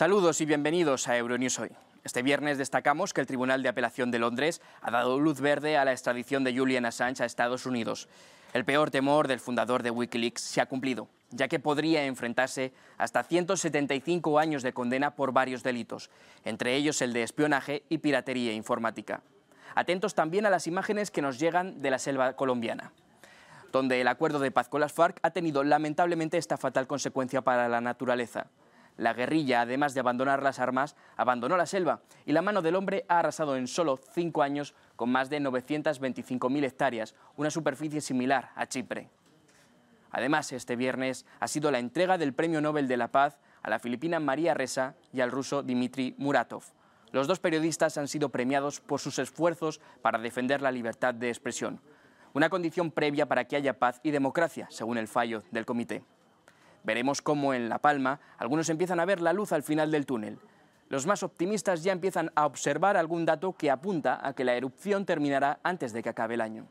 Saludos y bienvenidos a Euronews Hoy. Este viernes destacamos que el Tribunal de Apelación de Londres ha dado luz verde a la extradición de Julian Assange a Estados Unidos. El peor temor del fundador de Wikileaks se ha cumplido, ya que podría enfrentarse hasta 175 años de condena por varios delitos, entre ellos el de espionaje y piratería informática. Atentos también a las imágenes que nos llegan de la selva colombiana donde el acuerdo de paz con las FARC ha tenido lamentablemente esta fatal consecuencia para la naturaleza. La guerrilla, además de abandonar las armas, abandonó la selva y la mano del hombre ha arrasado en solo cinco años con más de 925.000 hectáreas, una superficie similar a Chipre. Además, este viernes ha sido la entrega del Premio Nobel de la Paz a la filipina María Ressa y al ruso Dmitry Muratov. Los dos periodistas han sido premiados por sus esfuerzos para defender la libertad de expresión, una condición previa para que haya paz y democracia, según el fallo del comité. Veremos cómo en La Palma algunos empiezan a ver la luz al final del túnel. Los más optimistas ya empiezan a observar algún dato que apunta a que la erupción terminará antes de que acabe el año.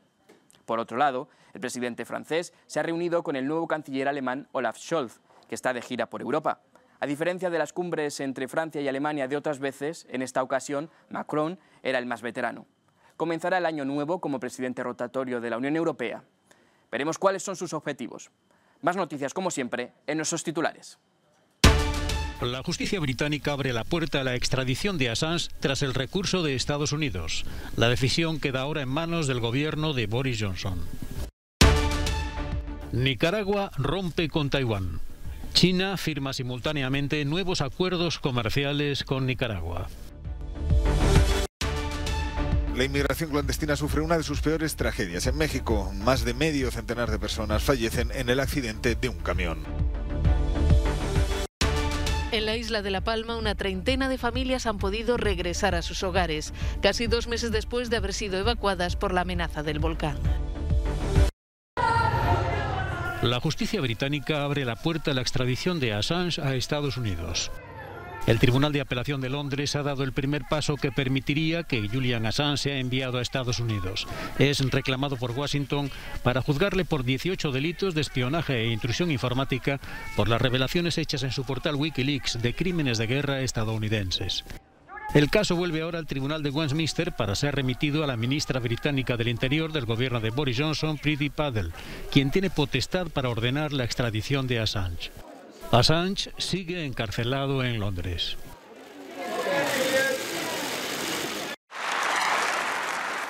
Por otro lado, el presidente francés se ha reunido con el nuevo canciller alemán Olaf Scholz, que está de gira por Europa. A diferencia de las cumbres entre Francia y Alemania de otras veces, en esta ocasión Macron era el más veterano. Comenzará el año nuevo como presidente rotatorio de la Unión Europea. Veremos cuáles son sus objetivos. Más noticias, como siempre, en nuestros titulares. La justicia británica abre la puerta a la extradición de Assange tras el recurso de Estados Unidos. La decisión queda ahora en manos del gobierno de Boris Johnson. Nicaragua rompe con Taiwán. China firma simultáneamente nuevos acuerdos comerciales con Nicaragua. La inmigración clandestina sufre una de sus peores tragedias. En México, más de medio centenar de personas fallecen en el accidente de un camión. En la isla de La Palma, una treintena de familias han podido regresar a sus hogares, casi dos meses después de haber sido evacuadas por la amenaza del volcán. La justicia británica abre la puerta a la extradición de Assange a Estados Unidos. El Tribunal de Apelación de Londres ha dado el primer paso que permitiría que Julian Assange sea enviado a Estados Unidos. Es reclamado por Washington para juzgarle por 18 delitos de espionaje e intrusión informática por las revelaciones hechas en su portal Wikileaks de crímenes de guerra estadounidenses. El caso vuelve ahora al Tribunal de Westminster para ser remitido a la ministra británica del Interior del gobierno de Boris Johnson, Priti Patel, quien tiene potestad para ordenar la extradición de Assange. Assange sigue encarcelado en Londres.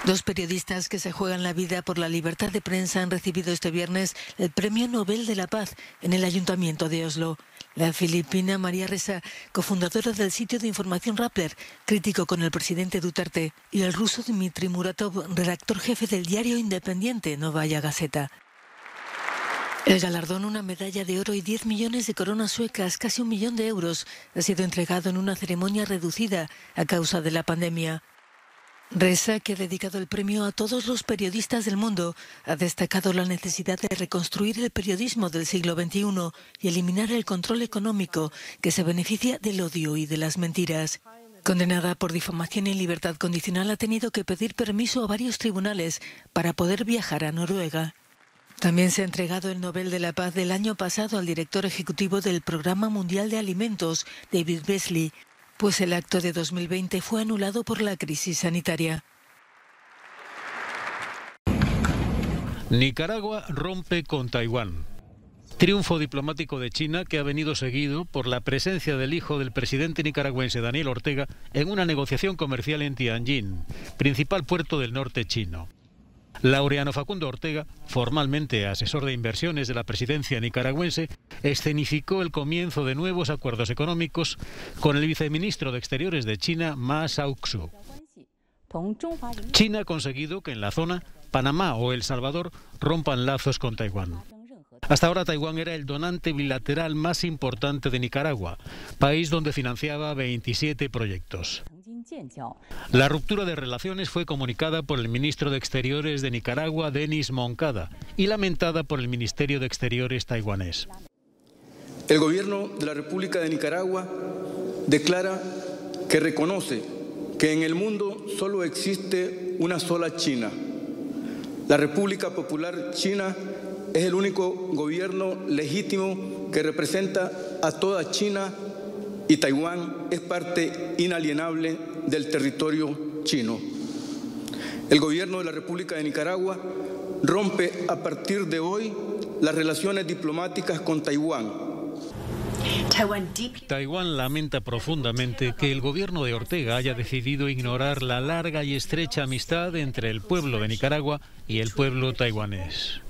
Dos periodistas que se juegan la vida por la libertad de prensa han recibido este viernes el Premio Nobel de la Paz en el Ayuntamiento de Oslo. La filipina María Ressa, cofundadora del sitio de información Rappler, crítico con el presidente Duterte, y el ruso Dmitry Muratov, redactor jefe del diario independiente Novaya Gazeta. El galardón, una medalla de oro y 10 millones de coronas suecas, casi un millón de euros, ha sido entregado en una ceremonia reducida a causa de la pandemia. Reza, que ha dedicado el premio a todos los periodistas del mundo, ha destacado la necesidad de reconstruir el periodismo del siglo XXI y eliminar el control económico que se beneficia del odio y de las mentiras. Condenada por difamación y libertad condicional, ha tenido que pedir permiso a varios tribunales para poder viajar a Noruega. También se ha entregado el Nobel de la Paz del año pasado al director ejecutivo del Programa Mundial de Alimentos, David Beasley, pues el acto de 2020 fue anulado por la crisis sanitaria. Nicaragua rompe con Taiwán. Triunfo diplomático de China que ha venido seguido por la presencia del hijo del presidente nicaragüense Daniel Ortega en una negociación comercial en Tianjin, principal puerto del norte chino. Laureano Facundo Ortega, formalmente asesor de inversiones de la presidencia nicaragüense, escenificó el comienzo de nuevos acuerdos económicos con el viceministro de Exteriores de China, Ma Xiaoxu. China ha conseguido que en la zona Panamá o El Salvador rompan lazos con Taiwán. Hasta ahora Taiwán era el donante bilateral más importante de Nicaragua, país donde financiaba 27 proyectos. La ruptura de relaciones fue comunicada por el ministro de Exteriores de Nicaragua, Denis Moncada, y lamentada por el Ministerio de Exteriores taiwanés. El gobierno de la República de Nicaragua declara que reconoce que en el mundo solo existe una sola China. La República Popular China es el único gobierno legítimo que representa a toda China y Taiwán es parte inalienable del territorio chino. El gobierno de la República de Nicaragua rompe a partir de hoy las relaciones diplomáticas con Taiwán Taiwán lamenta profundamente que el gobierno de Ortega haya decidido ignorar la larga y estrecha amistad entre el pueblo de Nicaragua y el pueblo taiwanés.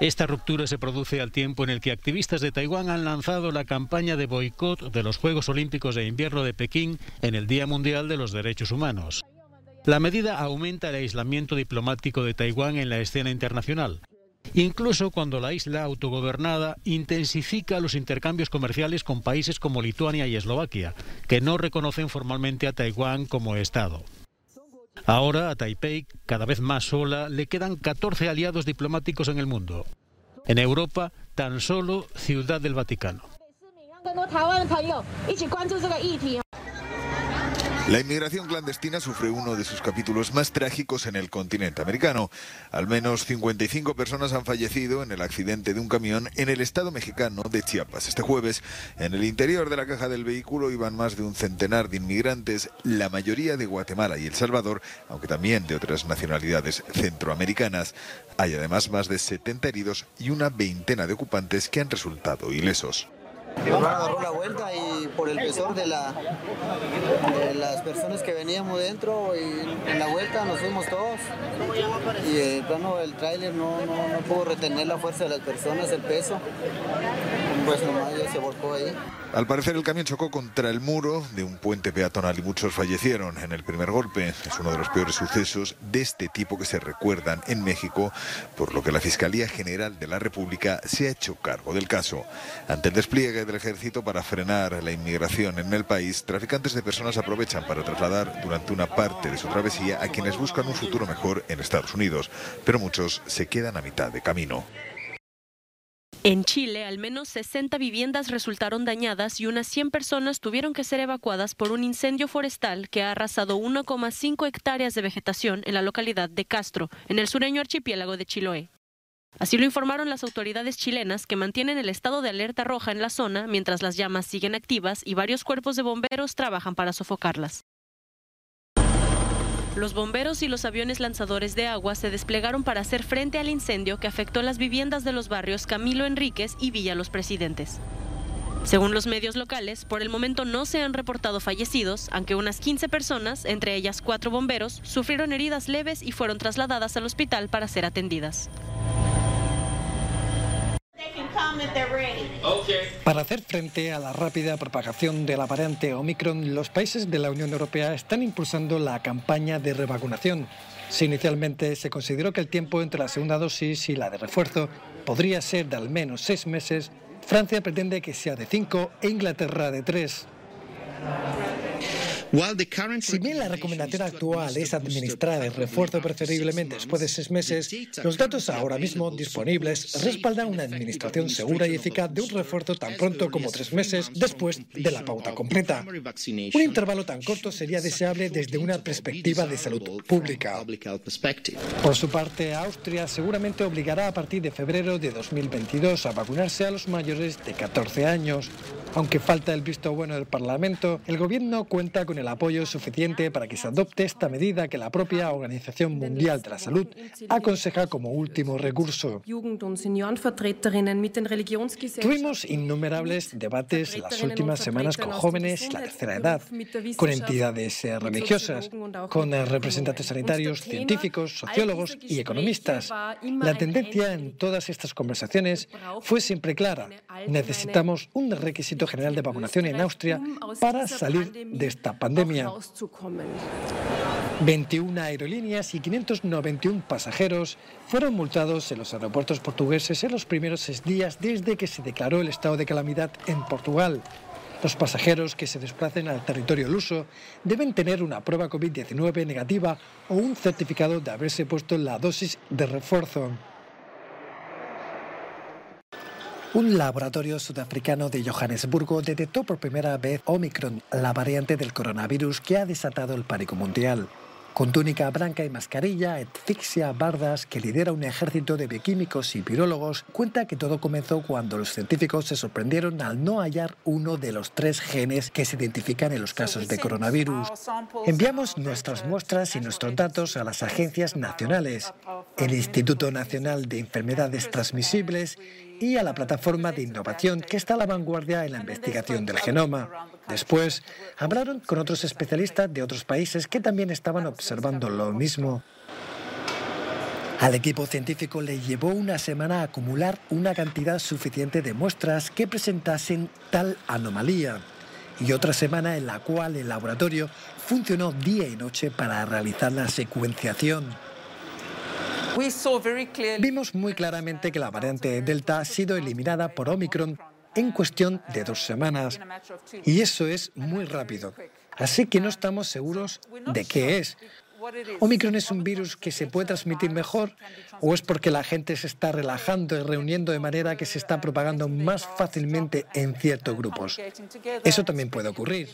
Esta ruptura se produce al tiempo en el que activistas de Taiwán han lanzado la campaña de boicot de los Juegos Olímpicos de Invierno de Pekín en el Día Mundial de los Derechos Humanos. La medida aumenta el aislamiento diplomático de Taiwán en la escena internacional. Incluso cuando la isla autogobernada intensifica los intercambios comerciales con países como Lituania y Eslovaquia, que no reconocen formalmente a Taiwán como Estado. Ahora a Taipei, cada vez más sola, le quedan 14 aliados diplomáticos en el mundo. En Europa, tan solo Ciudad del Vaticano. La inmigración clandestina sufre uno de sus capítulos más trágicos en el continente americano. Al menos 55 personas han fallecido en el accidente de un camión en el estado mexicano de Chiapas. Este jueves, en el interior de la caja del vehículo iban más de un centenar de inmigrantes, la mayoría de Guatemala y El Salvador, aunque también de otras nacionalidades centroamericanas. Hay además más de 70 heridos y una veintena de ocupantes que han resultado ilesos. Agarró la vuelta y por el pesor de, la, de las personas que veníamos dentro y en la vuelta nos fuimos todos. Y eh, el tráiler no, no, no pudo retener la fuerza de las personas, el peso. Pues. Al parecer el camión chocó contra el muro de un puente peatonal y muchos fallecieron en el primer golpe. Es uno de los peores sucesos de este tipo que se recuerdan en México, por lo que la Fiscalía General de la República se ha hecho cargo del caso. Ante el despliegue del ejército para frenar la inmigración en el país, traficantes de personas aprovechan para trasladar durante una parte de su travesía a quienes buscan un futuro mejor en Estados Unidos, pero muchos se quedan a mitad de camino. En Chile, al menos 60 viviendas resultaron dañadas y unas 100 personas tuvieron que ser evacuadas por un incendio forestal que ha arrasado 1,5 hectáreas de vegetación en la localidad de Castro, en el sureño archipiélago de Chiloé. Así lo informaron las autoridades chilenas que mantienen el estado de alerta roja en la zona mientras las llamas siguen activas y varios cuerpos de bomberos trabajan para sofocarlas. Los bomberos y los aviones lanzadores de agua se desplegaron para hacer frente al incendio que afectó las viviendas de los barrios Camilo Enríquez y Villa Los Presidentes. Según los medios locales, por el momento no se han reportado fallecidos, aunque unas 15 personas, entre ellas cuatro bomberos, sufrieron heridas leves y fueron trasladadas al hospital para ser atendidas. Para hacer frente a la rápida propagación de la variante Omicron, los países de la Unión Europea están impulsando la campaña de revacunación. Si inicialmente se consideró que el tiempo entre la segunda dosis y la de refuerzo podría ser de al menos seis meses, Francia pretende que sea de cinco e Inglaterra de tres. Si bien la recomendación actual es administrar el refuerzo preferiblemente después de seis meses, los datos ahora mismo disponibles respaldan una administración segura y eficaz de un refuerzo tan pronto como tres meses después de la pauta completa. Un intervalo tan corto sería deseable desde una perspectiva de salud pública. Por su parte, Austria seguramente obligará a partir de febrero de 2022 a vacunarse a los mayores de 14 años. Aunque falta el visto bueno del Parlamento, el Gobierno cuenta con el apoyo suficiente para que se adopte esta medida que la propia Organización Mundial de la Salud aconseja como último recurso. Tuvimos innumerables debates en las últimas semanas con jóvenes y la tercera edad, con entidades eh, religiosas, con eh, representantes sanitarios, científicos, sociólogos y economistas. La tendencia en todas estas conversaciones fue siempre clara. Necesitamos un requisito general de vacunación en Austria para salir de esta pandemia. 21 aerolíneas y 591 pasajeros fueron multados en los aeropuertos portugueses en los primeros días desde que se declaró el estado de calamidad en Portugal. Los pasajeros que se desplacen al territorio luso deben tener una prueba COVID-19 negativa o un certificado de haberse puesto la dosis de refuerzo. Un laboratorio sudafricano de Johannesburgo detectó por primera vez Omicron, la variante del coronavirus que ha desatado el pánico mundial. Con túnica blanca y mascarilla, Etfixia Bardas, que lidera un ejército de bioquímicos y virólogos, cuenta que todo comenzó cuando los científicos se sorprendieron al no hallar uno de los tres genes que se identifican en los casos de coronavirus. Enviamos nuestras muestras y nuestros datos a las agencias nacionales, el Instituto Nacional de Enfermedades Transmisibles y a la plataforma de innovación que está a la vanguardia en la investigación del genoma. Después, hablaron con otros especialistas de otros países que también estaban observando lo mismo. Al equipo científico le llevó una semana acumular una cantidad suficiente de muestras que presentasen tal anomalía y otra semana en la cual el laboratorio funcionó día y noche para realizar la secuenciación. Vimos muy claramente que la variante Delta ha sido eliminada por Omicron en cuestión de dos semanas. Y eso es muy rápido. Así que no estamos seguros de qué es, ¿Omicron es un virus que se puede transmitir mejor o es porque la gente se está relajando y reuniendo de manera que se está propagando más fácilmente en ciertos grupos? Eso también puede ocurrir.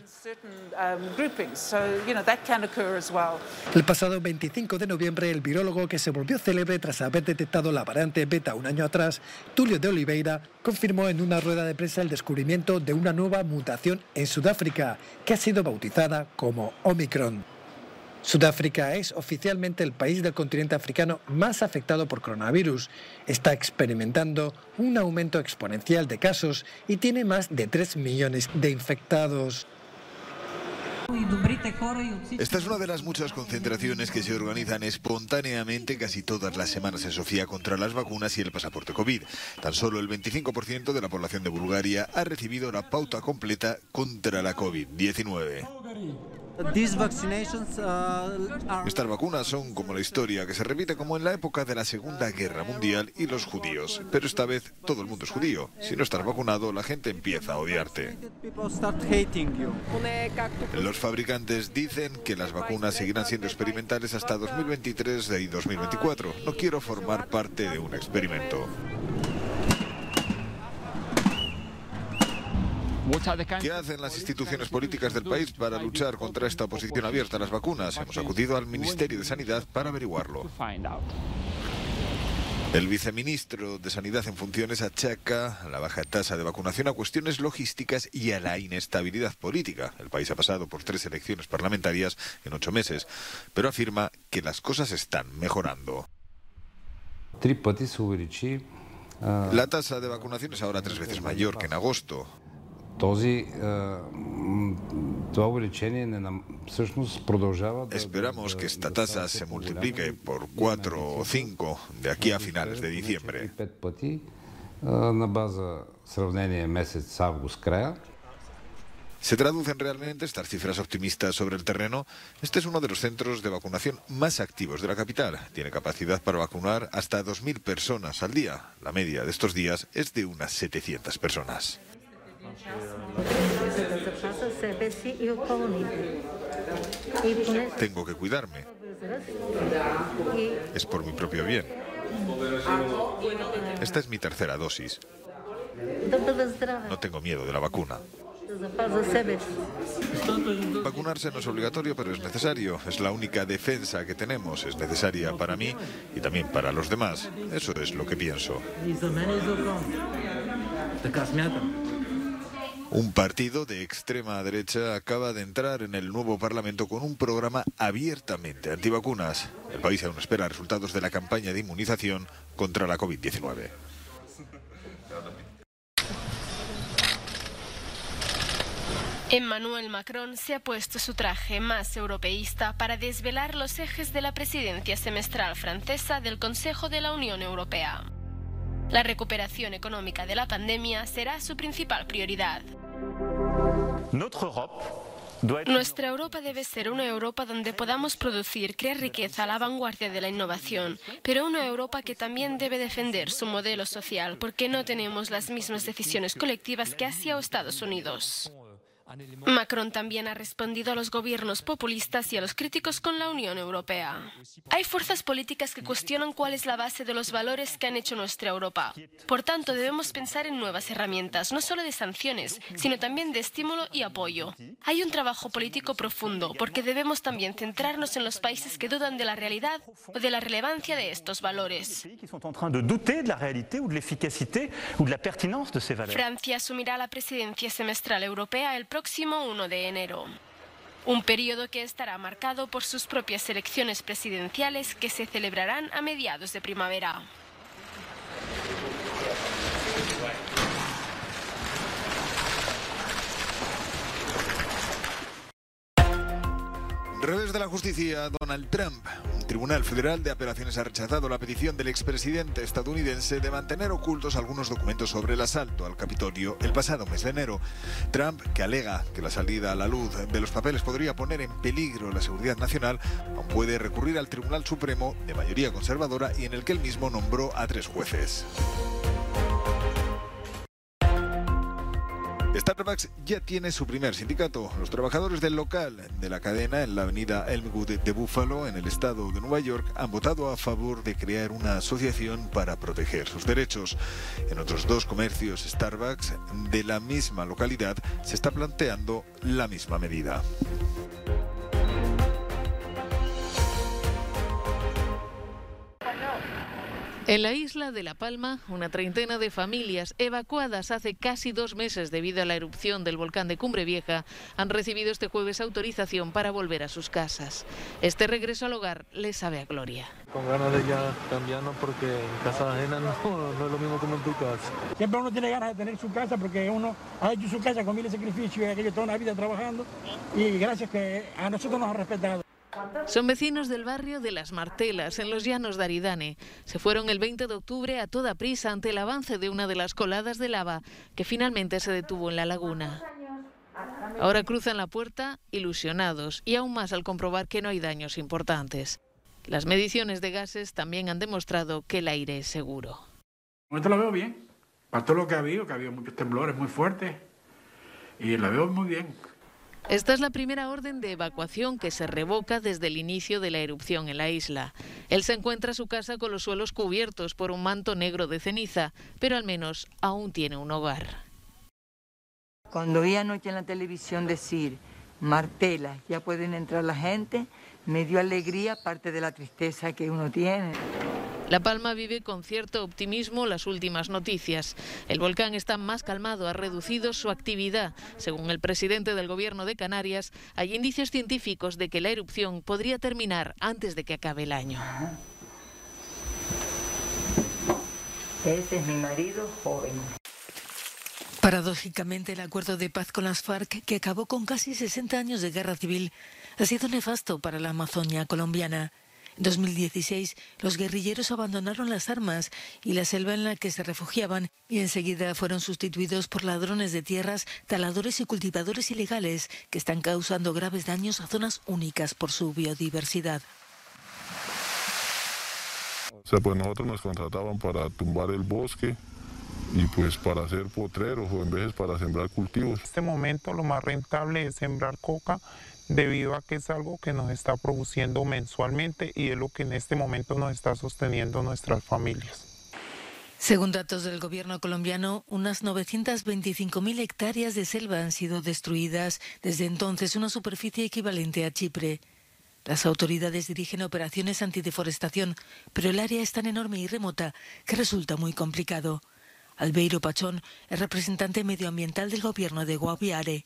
El pasado 25 de noviembre, el virólogo que se volvió célebre tras haber detectado la variante beta un año atrás, Tulio de Oliveira, confirmó en una rueda de prensa el descubrimiento de una nueva mutación en Sudáfrica que ha sido bautizada como Omicron. Sudáfrica es oficialmente el país del continente africano más afectado por coronavirus. Está experimentando un aumento exponencial de casos y tiene más de 3 millones de infectados. Esta es una de las muchas concentraciones que se organizan espontáneamente casi todas las semanas en Sofía contra las vacunas y el pasaporte COVID. Tan solo el 25% de la población de Bulgaria ha recibido la pauta completa contra la COVID-19. Uh, Estas vacunas son como la historia que se repite como en la época de la Segunda Guerra Mundial y los judíos. Pero esta vez todo el mundo es judío. Si no estás vacunado, la gente empieza a odiarte. Los fabricantes dicen que las vacunas seguirán siendo experimentales hasta 2023 y 2024. No quiero formar parte de un experimento. ¿Qué hacen las instituciones políticas del país para luchar contra esta oposición abierta a las vacunas? Hemos acudido al Ministerio de Sanidad para averiguarlo. El viceministro de Sanidad en funciones achaca la baja tasa de vacunación a cuestiones logísticas y a la inestabilidad política. El país ha pasado por tres elecciones parlamentarias en ocho meses, pero afirma que las cosas están mejorando. La tasa de vacunación es ahora tres veces mayor que en agosto. Esperamos que esta tasa se multiplique por 4 o 5 de aquí a finales de diciembre. ¿Se traducen realmente estas cifras optimistas sobre el terreno? Este es uno de los centros de vacunación más activos de la capital. Tiene capacidad para vacunar hasta 2.000 personas al día. La media de estos días es de unas 700 personas. Tengo que cuidarme. Es por mi propio bien. Esta es mi tercera dosis. No tengo miedo de la vacuna. Vacunarse no es obligatorio, pero es necesario. Es la única defensa que tenemos. Es necesaria para mí y también para los demás. Eso es lo que pienso. Un partido de extrema derecha acaba de entrar en el nuevo Parlamento con un programa abiertamente antivacunas. El país aún espera resultados de la campaña de inmunización contra la COVID-19. Emmanuel Macron se ha puesto su traje más europeísta para desvelar los ejes de la presidencia semestral francesa del Consejo de la Unión Europea. La recuperación económica de la pandemia será su principal prioridad. Nuestra Europa debe ser una Europa donde podamos producir, crear riqueza a la vanguardia de la innovación, pero una Europa que también debe defender su modelo social porque no tenemos las mismas decisiones colectivas que Asia o Estados Unidos. Macron también ha respondido a los gobiernos populistas y a los críticos con la Unión Europea. Hay fuerzas políticas que cuestionan cuál es la base de los valores que han hecho nuestra Europa. Por tanto, debemos pensar en nuevas herramientas, no solo de sanciones, sino también de estímulo y apoyo. Hay un trabajo político profundo, porque debemos también centrarnos en los países que dudan de la realidad o de la relevancia de estos valores. Francia asumirá la presidencia semestral europea el próximo 1 de enero. Un periodo que estará marcado por sus propias elecciones presidenciales que se celebrarán a mediados de primavera. Revés de la justicia, Donald Trump. Un tribunal federal de apelaciones ha rechazado la petición del expresidente estadounidense de mantener ocultos algunos documentos sobre el asalto al Capitolio el pasado mes de enero. Trump, que alega que la salida a la luz de los papeles podría poner en peligro la seguridad nacional, aún puede recurrir al Tribunal Supremo de mayoría conservadora y en el que él mismo nombró a tres jueces. Starbucks ya tiene su primer sindicato. Los trabajadores del local de la cadena en la avenida Elmwood de Buffalo, en el estado de Nueva York, han votado a favor de crear una asociación para proteger sus derechos. En otros dos comercios Starbucks de la misma localidad se está planteando la misma medida. En la isla de La Palma, una treintena de familias evacuadas hace casi dos meses debido a la erupción del volcán de Cumbre Vieja han recibido este jueves autorización para volver a sus casas. Este regreso al hogar les sabe a gloria. Con ganas de ya cambiarnos porque en casa ajena no, no, es lo mismo como en tu casa. Siempre uno tiene ganas de tener su casa porque uno ha hecho su casa con miles de sacrificios y aquello toda una vida trabajando y gracias que a nosotros nos ha respetado. Son vecinos del barrio de Las Martelas, en los llanos de Aridane. Se fueron el 20 de octubre a toda prisa ante el avance de una de las coladas de lava que finalmente se detuvo en la laguna. Ahora cruzan la puerta ilusionados y aún más al comprobar que no hay daños importantes. Las mediciones de gases también han demostrado que el aire es seguro. Esto lo veo bien. Para todo lo que ha habido, que ha habido muchos temblores muy fuertes. Y la veo muy bien. Esta es la primera orden de evacuación que se revoca desde el inicio de la erupción en la isla. Él se encuentra a su casa con los suelos cubiertos por un manto negro de ceniza, pero al menos aún tiene un hogar. Cuando vi anoche en la televisión decir, Martela, ya pueden entrar la gente, me dio alegría, parte de la tristeza que uno tiene. La Palma vive con cierto optimismo las últimas noticias. El volcán está más calmado, ha reducido su actividad. Según el presidente del gobierno de Canarias, hay indicios científicos de que la erupción podría terminar antes de que acabe el año. Ese es mi marido joven. Paradójicamente, el acuerdo de paz con las FARC, que acabó con casi 60 años de guerra civil, ha sido nefasto para la Amazonia colombiana. En 2016, los guerrilleros abandonaron las armas y la selva en la que se refugiaban y enseguida fueron sustituidos por ladrones de tierras, taladores y cultivadores ilegales que están causando graves daños a zonas únicas por su biodiversidad. O sea, pues nosotros nos contrataban para tumbar el bosque y pues para hacer potreros o en veces para sembrar cultivos. En este momento lo más rentable es sembrar coca debido a que es algo que nos está produciendo mensualmente y es lo que en este momento nos está sosteniendo nuestras familias. Según datos del gobierno colombiano, unas 925.000 hectáreas de selva han sido destruidas desde entonces, una superficie equivalente a Chipre. Las autoridades dirigen operaciones antideforestación, pero el área es tan enorme y remota que resulta muy complicado. Albeiro Pachón es representante medioambiental del gobierno de Guaviare.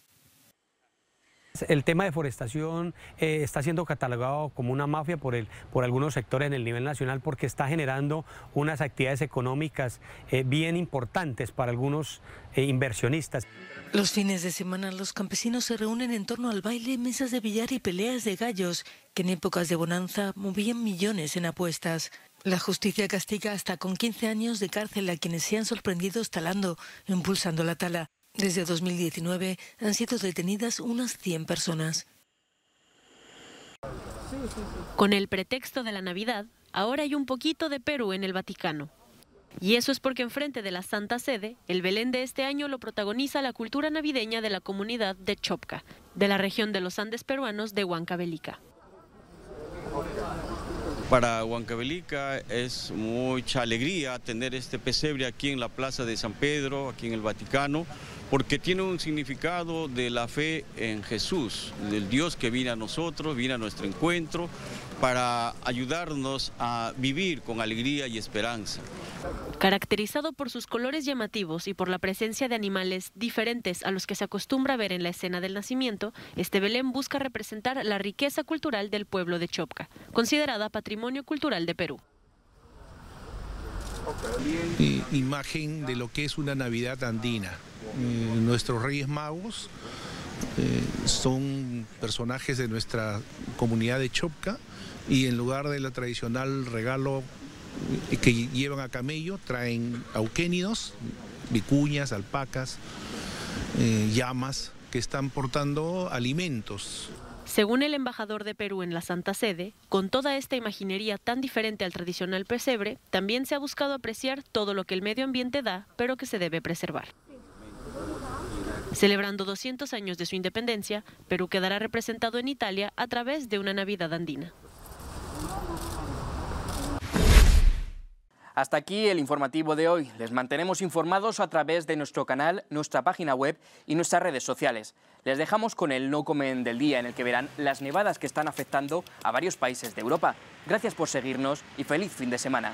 El tema de deforestación eh, está siendo catalogado como una mafia por, el, por algunos sectores en el nivel nacional porque está generando unas actividades económicas eh, bien importantes para algunos eh, inversionistas. Los fines de semana los campesinos se reúnen en torno al baile, mesas de billar y peleas de gallos, que en épocas de bonanza movían millones en apuestas. La justicia castiga hasta con 15 años de cárcel a quienes sean sorprendidos talando, impulsando la tala. Desde 2019 han sido detenidas unas 100 personas. Con el pretexto de la Navidad, ahora hay un poquito de Perú en el Vaticano. Y eso es porque enfrente de la Santa Sede, el Belén de este año lo protagoniza la cultura navideña de la comunidad de Chopca, de la región de los Andes peruanos de Huancavelica. Para Huancavelica es mucha alegría tener este pesebre aquí en la Plaza de San Pedro, aquí en el Vaticano, porque tiene un significado de la fe en Jesús, del Dios que viene a nosotros, viene a nuestro encuentro, para ayudarnos a vivir con alegría y esperanza. Caracterizado por sus colores llamativos y por la presencia de animales diferentes a los que se acostumbra ver en la escena del nacimiento, este Belén busca representar la riqueza cultural del pueblo de Chopca, considerada Patrimonio Cultural de Perú. Imagen de lo que es una Navidad andina. Eh, nuestros Reyes Magos eh, son personajes de nuestra comunidad de Chopca y en lugar del tradicional regalo eh, que llevan a camello, traen auquénidos, vicuñas, alpacas, llamas que están portando alimentos. Según el embajador de Perú en la Santa Sede, con toda esta imaginería tan diferente al tradicional pesebre, también se ha buscado apreciar todo lo que el medio ambiente da, pero que se debe preservar. Celebrando 200 años de su independencia, Perú quedará representado en Italia a través de una Navidad andina. Hasta aquí el informativo de hoy. Les mantenemos informados a través de nuestro canal, nuestra página web y nuestras redes sociales. Les dejamos con el No Comen del Día, en el que verán las nevadas que están afectando a varios países de Europa. Gracias por seguirnos y feliz fin de semana.